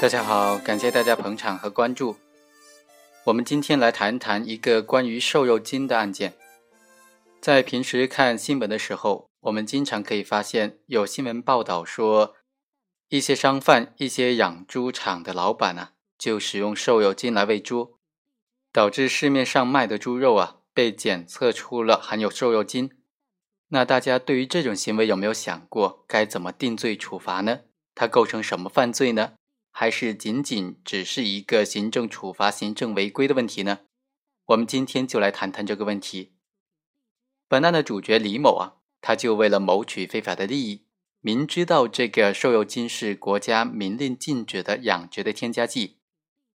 大家好，感谢大家捧场和关注。我们今天来谈谈一个关于瘦肉精的案件。在平时看新闻的时候，我们经常可以发现有新闻报道说，一些商贩、一些养猪场的老板啊，就使用瘦肉精来喂猪，导致市面上卖的猪肉啊被检测出了含有瘦肉精。那大家对于这种行为有没有想过该怎么定罪处罚呢？它构成什么犯罪呢？还是仅仅只是一个行政处罚、行政违规的问题呢？我们今天就来谈谈这个问题。本案的主角李某啊，他就为了谋取非法的利益，明知道这个瘦肉精是国家明令禁止的养殖的添加剂，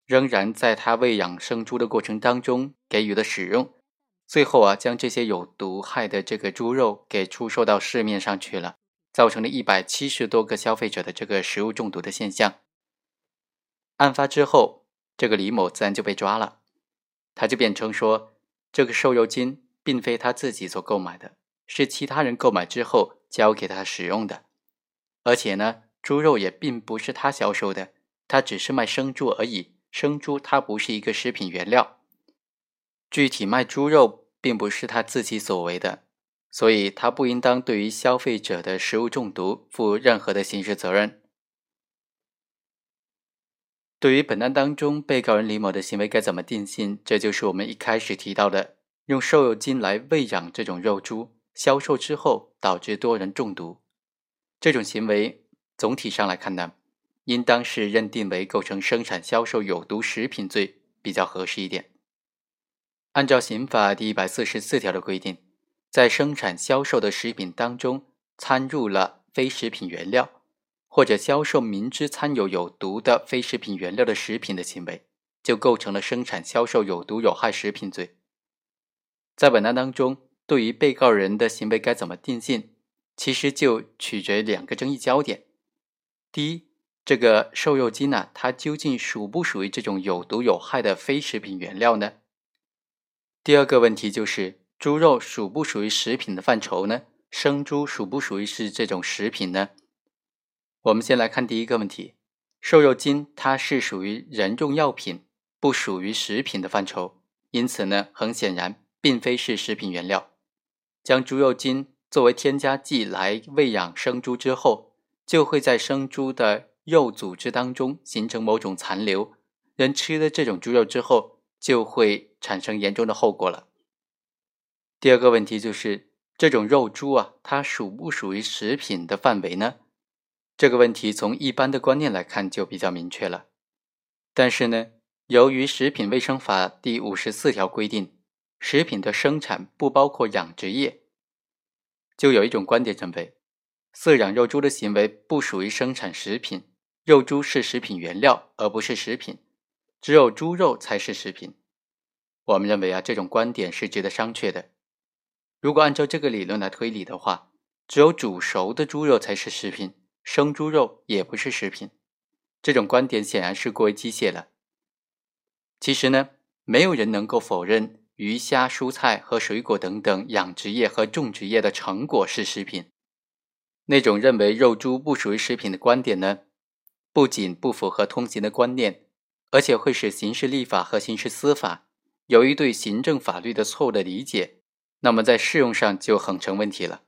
仍然在他喂养生猪的过程当中给予了使用，最后啊，将这些有毒害的这个猪肉给出售到市面上去了，造成了一百七十多个消费者的这个食物中毒的现象。案发之后，这个李某自然就被抓了。他就辩称说，这个瘦肉精并非他自己所购买的，是其他人购买之后交给他使用的。而且呢，猪肉也并不是他销售的，他只是卖生猪而已。生猪它不是一个食品原料，具体卖猪肉并不是他自己所为的，所以他不应当对于消费者的食物中毒负任何的刑事责任。对于本案当中被告人李某的行为该怎么定性？这就是我们一开始提到的，用瘦肉精来喂养这种肉猪，销售之后导致多人中毒，这种行为总体上来看呢，应当是认定为构成生产销售有毒食品罪比较合适一点。按照刑法第一百四十四条的规定，在生产销售的食品当中掺入了非食品原料。或者销售明知掺有有毒的非食品原料的食品的行为，就构成了生产销售有毒有害食品罪。在本案当中，对于被告人的行为该怎么定性，其实就取决于两个争议焦点：第一，这个瘦肉精呢，它究竟属不属于这种有毒有害的非食品原料呢？第二个问题就是，猪肉属不属于食品的范畴呢？生猪属不属于是这种食品呢？我们先来看第一个问题，瘦肉精它是属于人用药品，不属于食品的范畴，因此呢，很显然并非是食品原料。将猪肉精作为添加剂来喂养生猪之后，就会在生猪的肉组织当中形成某种残留，人吃了这种猪肉之后，就会产生严重的后果了。第二个问题就是，这种肉猪啊，它属不属于食品的范围呢？这个问题从一般的观念来看就比较明确了，但是呢，由于《食品卫生法》第五十四条规定，食品的生产不包括养殖业，就有一种观点认为，饲养肉猪的行为不属于生产食品，肉猪是食品原料而不是食品，只有猪肉才是食品。我们认为啊，这种观点是值得商榷的。如果按照这个理论来推理的话，只有煮熟的猪肉才是食品。生猪肉也不是食品，这种观点显然是过于机械了。其实呢，没有人能够否认鱼虾、蔬菜和水果等等养殖业和种植业的成果是食品。那种认为肉猪不属于食品的观点呢，不仅不符合通行的观念，而且会使刑事立法和刑事司法由于对行政法律的错误的理解，那么在适用上就很成问题了。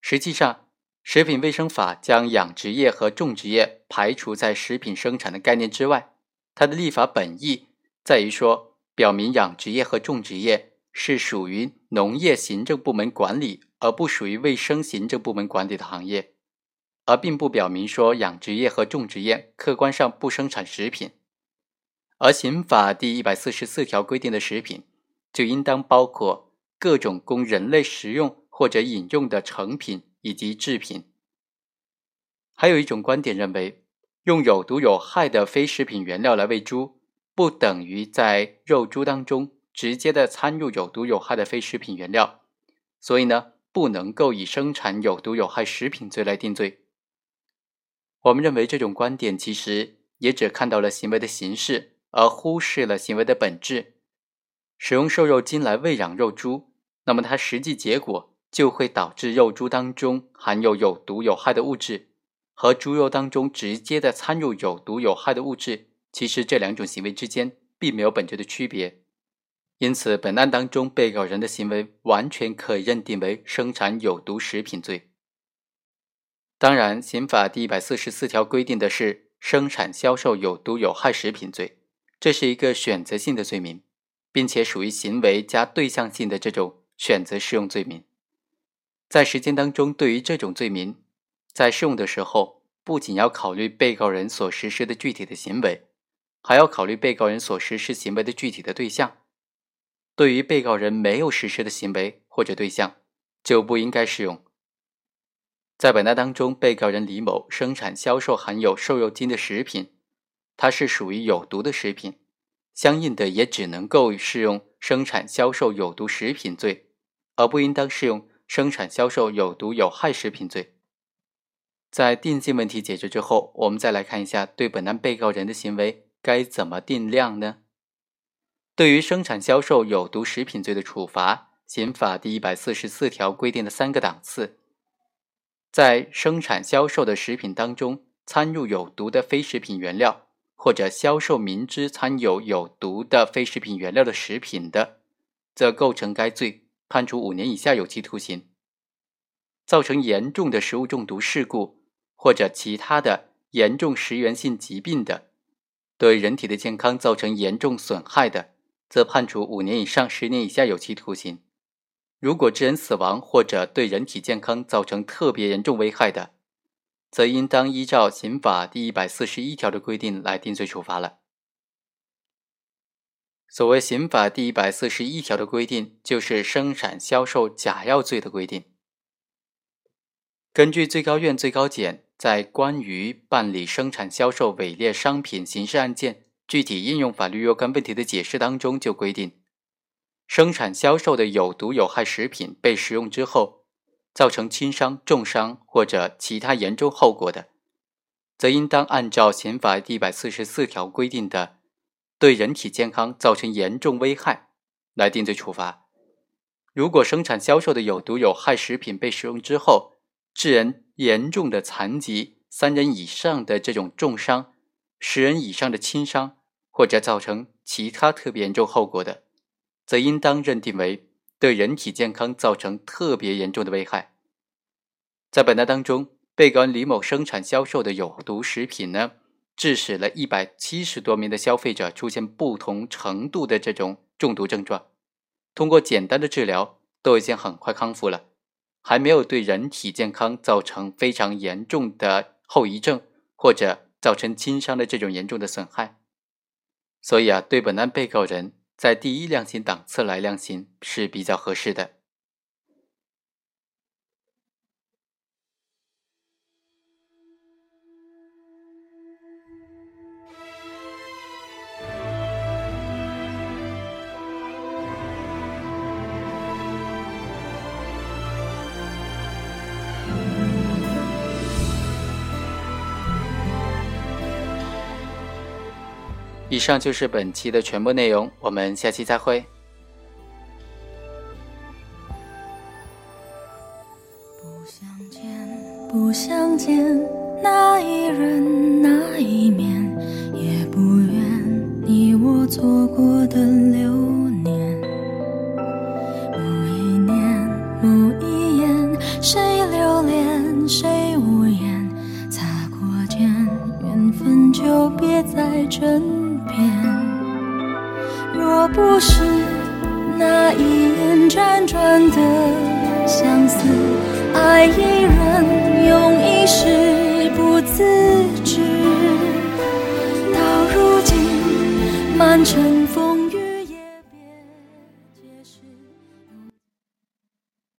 实际上。食品卫生法将养殖业和种植业排除在食品生产的概念之外，它的立法本意在于说，表明养殖业和种植业是属于农业行政部门管理，而不属于卫生行政部门管理的行业，而并不表明说养殖业和种植业客观上不生产食品。而刑法第一百四十四条规定的食品，就应当包括各种供人类食用或者饮用的成品。以及制品，还有一种观点认为，用有毒有害的非食品原料来喂猪，不等于在肉猪当中直接的掺入有毒有害的非食品原料，所以呢，不能够以生产有毒有害食品罪来定罪。我们认为这种观点其实也只看到了行为的形式，而忽视了行为的本质。使用瘦肉精来喂养肉猪，那么它实际结果。就会导致肉猪当中含有有毒有害的物质，和猪肉当中直接的掺入有毒有害的物质，其实这两种行为之间并没有本质的区别。因此，本案当中被告人的行为完全可以认定为生产有毒食品罪。当然，刑法第一百四十四条规定的是生产销售有毒有害食品罪，这是一个选择性的罪名，并且属于行为加对象性的这种选择适用罪名。在实践当中，对于这种罪名，在适用的时候，不仅要考虑被告人所实施的具体的行为，还要考虑被告人所实施行为的具体的对象。对于被告人没有实施的行为或者对象，就不应该适用。在本案当中，被告人李某生产销售含有瘦肉精的食品，它是属于有毒的食品，相应的也只能够适用生产销售有毒食品罪，而不应当适用生产销售有毒有害食品罪。在定性问题解决之后，我们再来看一下对本案被告人的行为该怎么定量呢？对于生产销售有毒食品罪的处罚，刑法第一百四十四条规定的三个档次，在生产销售的食品当中掺入有毒的非食品原料，或者销售明知掺有有毒的非食品原料的食品的，则构成该罪，判处五年以下有期徒刑。造成严重的食物中毒事故或者其他的严重食源性疾病的，对人体的健康造成严重损害的。则判处五年以上十年以下有期徒刑。如果致人死亡或者对人体健康造成特别严重危害的，则应当依照刑法第一百四十一条的规定来定罪处罚了。所谓刑法第一百四十一条的规定，就是生产销售假药罪的规定。根据最高院、最高检在关于办理生产销售伪劣商品刑事案件。具体应用法律若干问题的解释当中就规定，生产销售的有毒有害食品被食用之后，造成轻伤、重伤或者其他严重后果的，则应当按照刑法第一百四十四条规定的，对人体健康造成严重危害来定罪处罚。如果生产销售的有毒有害食品被食用之后，致人严重的残疾、三人以上的这种重伤、十人以上的轻伤，或者造成其他特别严重后果的，则应当认定为对人体健康造成特别严重的危害。在本案当中，被告人李某生产销售的有毒食品呢，致使了一百七十多名的消费者出现不同程度的这种中毒症状，通过简单的治疗都已经很快康复了，还没有对人体健康造成非常严重的后遗症或者造成轻伤的这种严重的损害。所以啊，对本案被告人在第一量刑档次来量刑是比较合适的。以上就是本期的全部内容，我们下期再会。不想见，不想见那一人那一面，也不愿你我错过的流年。某一年，某一眼，谁留恋，谁无言，擦过肩，缘分就别再争年若不是那一眼辗转的相思爱一人用一世不自知到如今满城风